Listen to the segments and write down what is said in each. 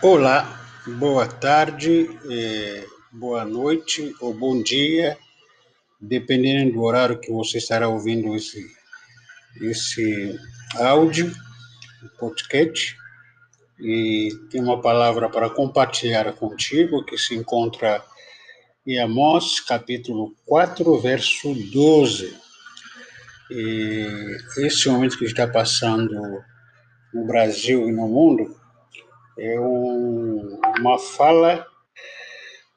Olá, boa tarde, eh, boa noite ou bom dia, dependendo do horário que você estará ouvindo esse, esse áudio, podcast. E tem uma palavra para compartilhar contigo que se encontra em Amós, capítulo 4, verso 12. E esse momento que está passando no Brasil e no mundo é um, uma fala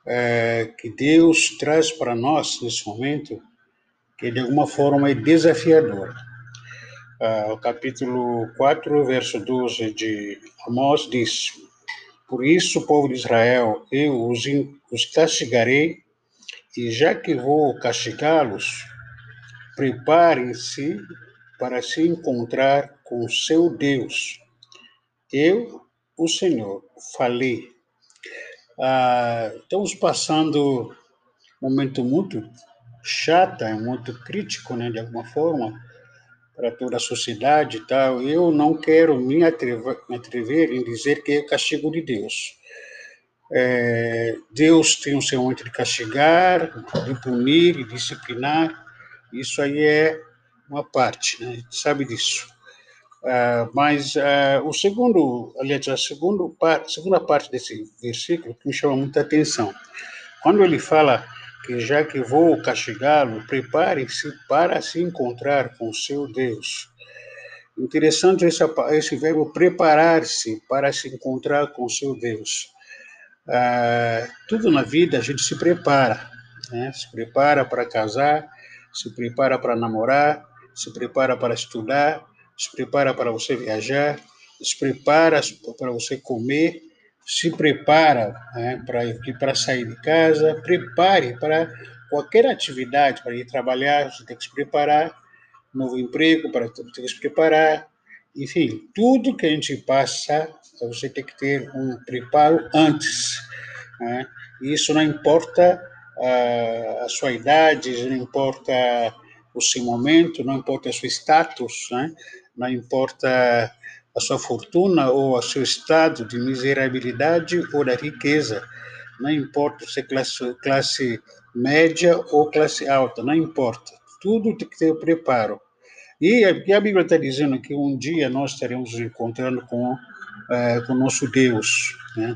é, que Deus traz para nós nesse momento, que de alguma forma é desafiadora. Ah, o capítulo 4, verso 12 de Amós diz: Por isso, povo de Israel, eu os, os castigarei, e já que vou castigá-los, preparem-se para se encontrar com seu Deus. Eu o Senhor, falei. Ah, estamos passando um momento muito chato, muito crítico, né, de alguma forma, para toda a sociedade e tal. Eu não quero me atrever, me atrever em dizer que é castigo de Deus. É, Deus tem o seu momento de castigar, de punir, de disciplinar. Isso aí é uma parte, né? a gente sabe disso. Uh, mas uh, o segundo, aliás, a segunda parte desse versículo que me chama muita atenção. Quando ele fala que já que vou castigá-lo, prepare-se para se encontrar com seu Deus. Interessante esse, esse verbo preparar-se para se encontrar com seu Deus. Uh, tudo na vida a gente se prepara, né? se prepara para casar, se prepara para namorar, se prepara para estudar, se prepara para você viajar, se prepara para você comer, se prepara né, para, sair de casa, prepare para qualquer atividade, para ir trabalhar, você tem que se preparar, novo emprego, para tem que se preparar, enfim, tudo que a gente passa, você tem que ter um preparo antes. Né? Isso não importa a, a sua idade, não importa o seu momento, não importa o seu status, né? Não importa a sua fortuna ou o seu estado de miserabilidade ou da riqueza, não importa se é classe, classe média ou classe alta, não importa. Tudo tem que ter preparo. E a, Bíblia está dizendo que um dia nós estaremos encontrando com é, com nosso Deus. Né?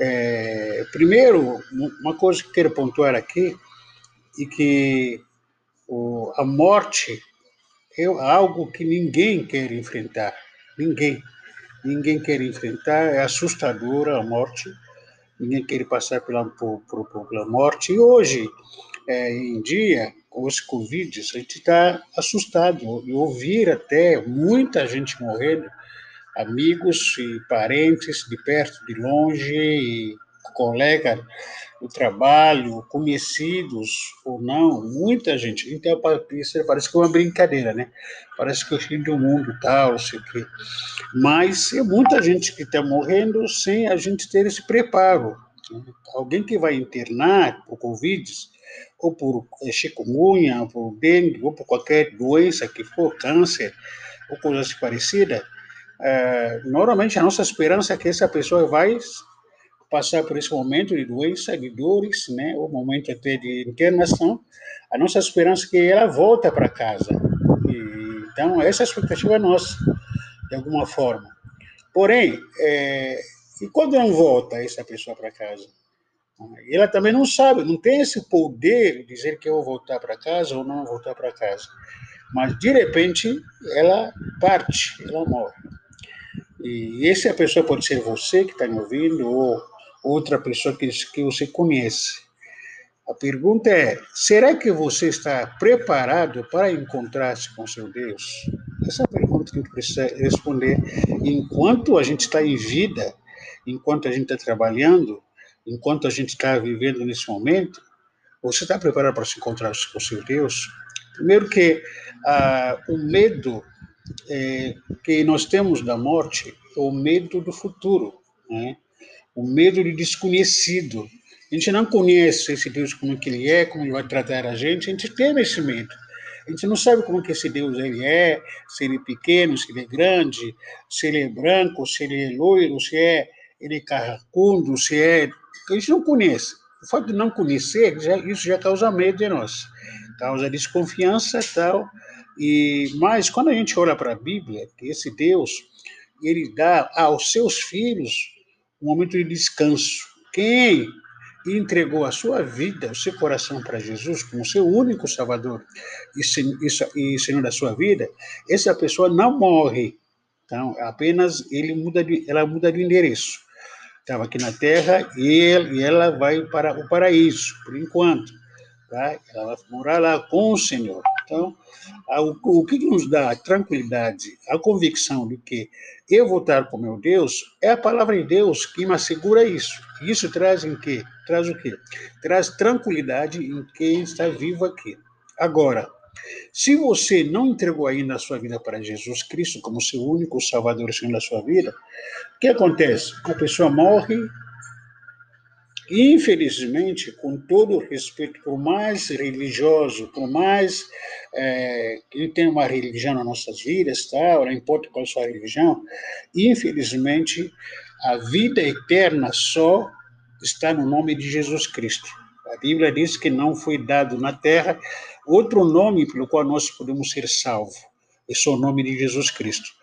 É, primeiro, uma coisa que quero pontuar aqui e que o, a morte é algo que ninguém quer enfrentar. Ninguém. Ninguém quer enfrentar. É assustadora a morte. Ninguém quer passar pela, por, por, pela morte. E hoje, é, em dia, com esse Covid, a gente está assustado. E ouvir até muita gente morrendo, amigos e parentes de perto, de longe, e colega do trabalho, conhecidos ou não, muita gente. Então, isso parece que é uma brincadeira, né? Parece que é o fim do mundo tal, não sei o quê. Mas é muita gente que está morrendo sem a gente ter esse preparo. Né? Alguém que vai internar por Covid, ou por eh, chikungunya, ou por dengue, ou por qualquer doença que for, câncer, ou coisa assim parecida, é, normalmente a nossa esperança é que essa pessoa vai passar por esse momento de doença, de dores, né, o momento até de internação, a nossa esperança é que ela volta para casa. E, então, essa é a expectativa nossa, de alguma forma. Porém, é, e quando não volta essa pessoa para casa? Ela também não sabe, não tem esse poder de dizer que eu vou voltar para casa ou não voltar para casa. Mas, de repente, ela parte, ela morre. E essa pessoa pode ser você que está me ouvindo, ou outra pessoa que, que você conhece. A pergunta é: será que você está preparado para encontrar-se com seu Deus? Essa é pergunta que a gente precisa responder enquanto a gente está em vida, enquanto a gente está trabalhando, enquanto a gente está vivendo nesse momento. Você está preparado para se encontrar com seu Deus? Primeiro que ah, o medo é, que nós temos da morte é o medo do futuro, né? O medo de desconhecido. A gente não conhece esse Deus como que ele é, como ele vai tratar a gente, a gente tem esse medo. A gente não sabe como que esse Deus ele é, se ele é pequeno, se ele é grande, se ele é branco, se ele é loiro, se é ele é carracundo, se é. A gente não conhece. O fato de não conhecer, já, isso já causa medo de nós, causa desconfiança e tal. E, mas quando a gente olha para a Bíblia, esse Deus, ele dá aos seus filhos um momento de descanso. Quem entregou a sua vida, o seu coração para Jesus como seu único Salvador e Senhor da sua vida, essa pessoa não morre. Então, apenas ele muda de, ela muda de endereço estava aqui na Terra e, ela vai para o paraíso, por enquanto. Tá? Ela vai morar lá com o Senhor. Então, o, que nos dá tranquilidade, a convicção de que eu vou estar com meu Deus, é a palavra de Deus que me assegura isso. Isso traz em quê? Traz o quê? Traz tranquilidade em quem está vivo aqui. Agora, se você não entregou ainda a sua vida para Jesus Cristo como seu único Salvador e Senhor da sua vida, o que acontece? A pessoa morre, infelizmente, com todo o respeito, por mais religioso, por mais é, que tenha uma religião nas nossas vidas, tá? não importa qual a sua religião, infelizmente, a vida eterna só está no nome de Jesus Cristo. A Bíblia diz que não foi dado na terra outro nome pelo qual nós podemos ser salvos. Esse é o nome de Jesus Cristo.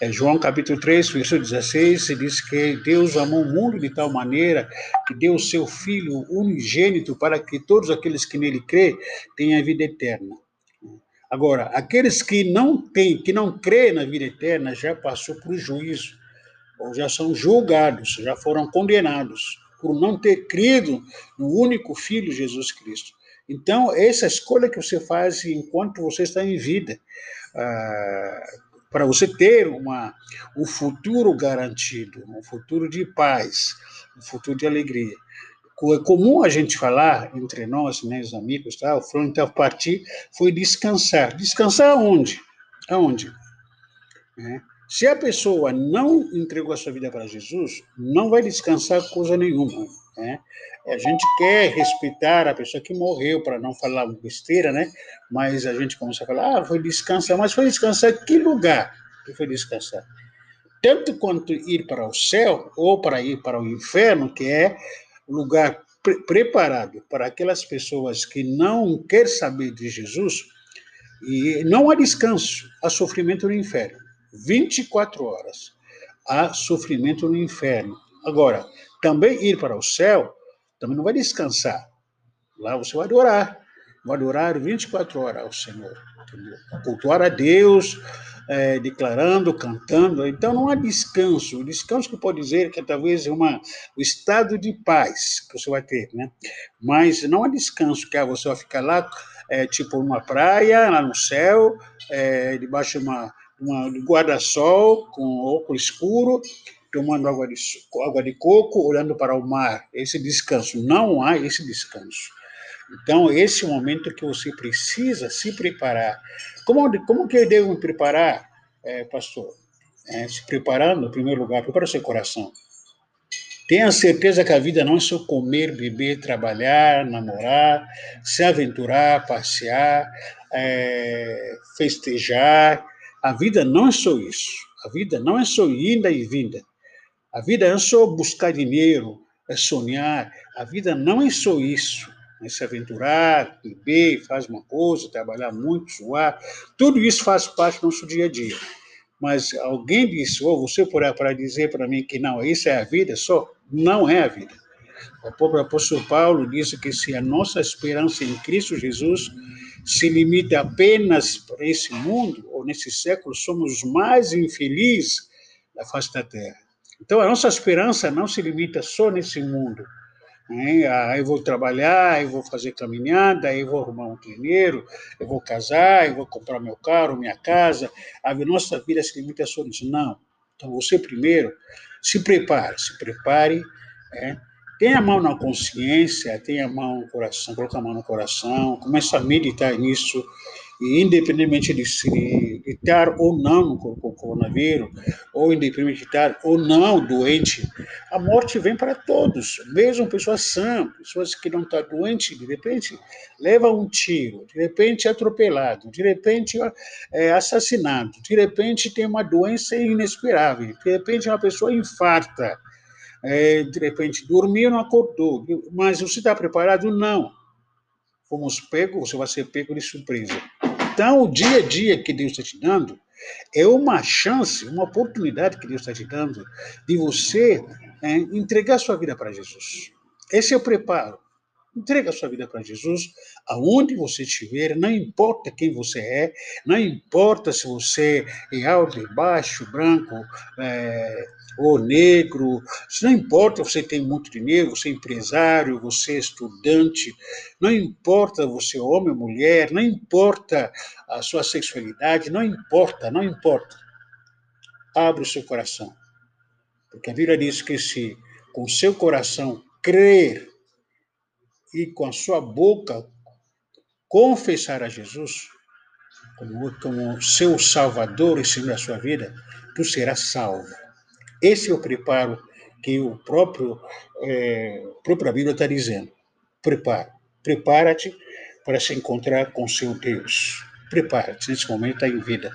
É João capítulo 3, versículo 16, diz que Deus amou o mundo de tal maneira que deu o seu Filho unigênito para que todos aqueles que nele crê tenham a vida eterna. Agora, aqueles que não têm, que não crêem na vida eterna, já passou por juízo, ou já são julgados, já foram condenados por não ter crido no único Filho Jesus Cristo. Então, essa escolha que você faz enquanto você está em vida, ah, para você ter uma, um futuro garantido, um futuro de paz, um futuro de alegria. É comum a gente falar entre nós, né, os amigos, tá? o front of party foi descansar. Descansar aonde? Aonde? É. Se a pessoa não entregou a sua vida para Jesus, não vai descansar coisa nenhuma. Né? A gente quer respeitar a pessoa que morreu para não falar besteira, né? Mas a gente começa a falar, ah, foi descansar, mas foi descansar que lugar que foi descansar? Tanto quanto ir para o céu ou para ir para o inferno, que é lugar pre preparado para aquelas pessoas que não querem saber de Jesus, e não há descanso, há sofrimento no inferno. 24 horas há sofrimento no inferno. Agora, também ir para o céu, também não vai descansar. Lá você vai adorar. Vai adorar 24 horas ao Senhor. Entendeu? Cultuar a Deus, é, declarando, cantando. Então não há descanso. O descanso que pode dizer que é talvez uma, o estado de paz que você vai ter, né? Mas não há descanso, que é você vai ficar lá, é, tipo numa praia, lá no céu, é, debaixo de uma, uma guarda-sol com óculos escuro, tomando água de, água de coco, olhando para o mar. Esse descanso, não há esse descanso. Então, esse momento que você precisa se preparar. Como, como que eu devo me preparar, é, pastor? É, se preparando, em primeiro lugar, prepara o seu coração. Tenha certeza que a vida não é só comer, beber, trabalhar, namorar, se aventurar, passear, é, festejar. A vida não é só isso. A vida não é só ida e vinda. A vida é só buscar dinheiro, é sonhar. A vida não é só isso. É se aventurar, beber, faz uma coisa, trabalhar muito, suar. Tudo isso faz parte do nosso dia a dia. Mas alguém disse, ou você para dizer para mim que não, isso é a vida só? Não é a vida. O próprio apóstolo Paulo disse que se a nossa esperança em Cristo Jesus se limita apenas para esse mundo, ou nesse século, somos os mais infelizes da face da terra. Então, a nossa esperança não se limita só nesse mundo. Né? Ah, eu vou trabalhar, eu vou fazer caminhada, eu vou arrumar um dinheiro, eu vou casar, eu vou comprar meu carro, minha casa. A nossa vida se limita só nisso. Não. Então, você primeiro se prepare, se prepare, é, tenha a mão na consciência, tenha a mão no coração, coloca a mão no coração, começa a meditar nisso, e independentemente de estar ou não com o coronavírus, ou independente de estar ou não doente, a morte vem para todos, mesmo pessoas sãs, pessoas que não estão doentes, de repente leva um tiro, de repente é atropelado, de repente é assassinado, de repente tem uma doença inesperável, de repente uma pessoa infarta, é, de repente dormiu, não acordou, mas você está preparado? Não. Fomos pegos, você vai ser pego de surpresa. Então, o dia a dia que Deus está te dando é uma chance, uma oportunidade que Deus está te dando de você é, entregar sua vida para Jesus. Esse é o preparo. Entrega a sua vida para Jesus, aonde você estiver, não importa quem você é, não importa se você é alto, baixo, branco é, ou negro, não importa se você tem muito dinheiro, você é empresário, você é estudante, não importa você é homem ou mulher, não importa a sua sexualidade, não importa, não importa. Abre o seu coração. Porque a Bíblia diz que se com seu coração crer e com a sua boca confessar a Jesus como, como seu Salvador e Senhor da sua vida, tu serás salvo. Esse é o preparo que o próprio, é, própria Bíblia está dizendo. Prepara. Prepara-te para se encontrar com seu Deus. Prepara-te, nesse momento está em vida.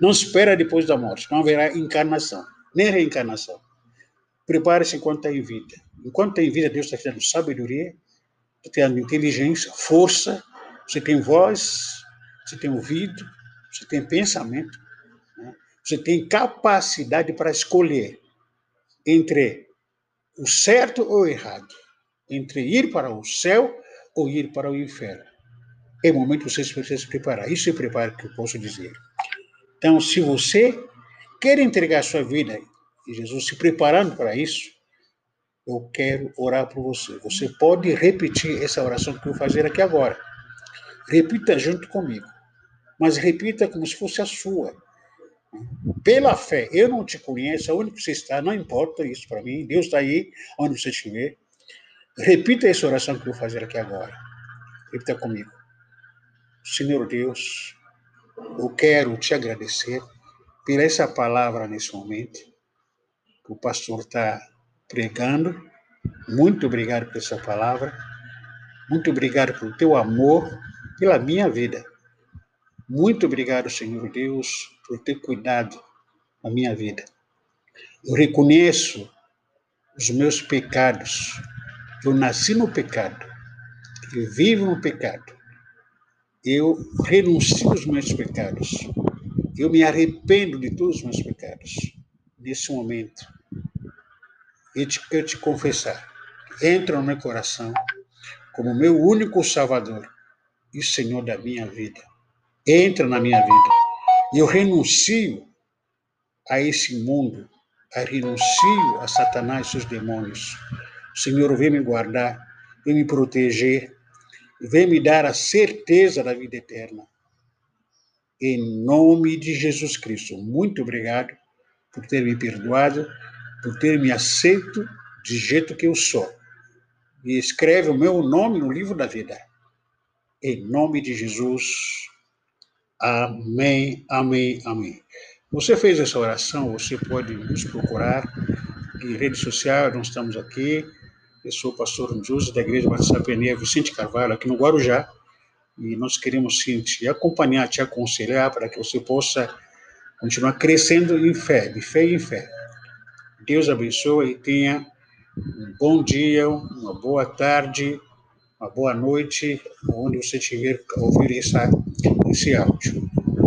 Não espera depois da morte, não haverá encarnação, nem reencarnação. Prepare-se enquanto está em vida. Enquanto está em vida, Deus está te dando sabedoria, você tem inteligência, força, você tem voz, você tem ouvido, você tem pensamento, né? você tem capacidade para escolher entre o certo ou o errado, entre ir para o céu ou ir para o inferno. É momento você precisa se preparar. Isso é preparo que eu posso dizer. Então, se você quer entregar sua vida e Jesus se preparando para isso, eu quero orar por você. Você pode repetir essa oração que eu vou fazer aqui agora. Repita junto comigo, mas repita como se fosse a sua. Pela fé, eu não te conheço, onde você está, não importa isso para mim, Deus está aí, onde você estiver. Repita essa oração que eu vou fazer aqui agora. Repita comigo. Senhor Deus, eu quero te agradecer por essa palavra nesse momento, que o pastor está pregando. Muito obrigado por essa palavra. Muito obrigado pelo teu amor, pela minha vida. Muito obrigado, Senhor Deus, por ter cuidado da minha vida. Eu reconheço os meus pecados. Eu nasci no pecado. Eu vivo no pecado. Eu renuncio aos meus pecados. Eu me arrependo de todos os meus pecados. Nesse momento, eu te, eu te confessar, entra no meu coração como meu único Salvador e Senhor da minha vida. Entra na minha vida. E eu renuncio a esse mundo, eu renuncio a Satanás e seus demônios. Senhor, vem me guardar, vem me proteger, vem me dar a certeza da vida eterna. Em nome de Jesus Cristo. Muito obrigado por ter me perdoado por ter me aceito de jeito que eu sou. E escreve o meu nome no livro da vida. Em nome de Jesus. Amém, amém, amém. Você fez essa oração, você pode nos procurar em rede social, nós estamos aqui. Eu sou o pastor José da Igreja Batista Peneia Vicente Carvalho, aqui no Guarujá, e nós queremos sim, te acompanhar, te aconselhar para que você possa continuar crescendo em fé, de fé em fé. Deus abençoe e tenha um bom dia, uma boa tarde, uma boa noite, onde você estiver ouvir essa, esse áudio.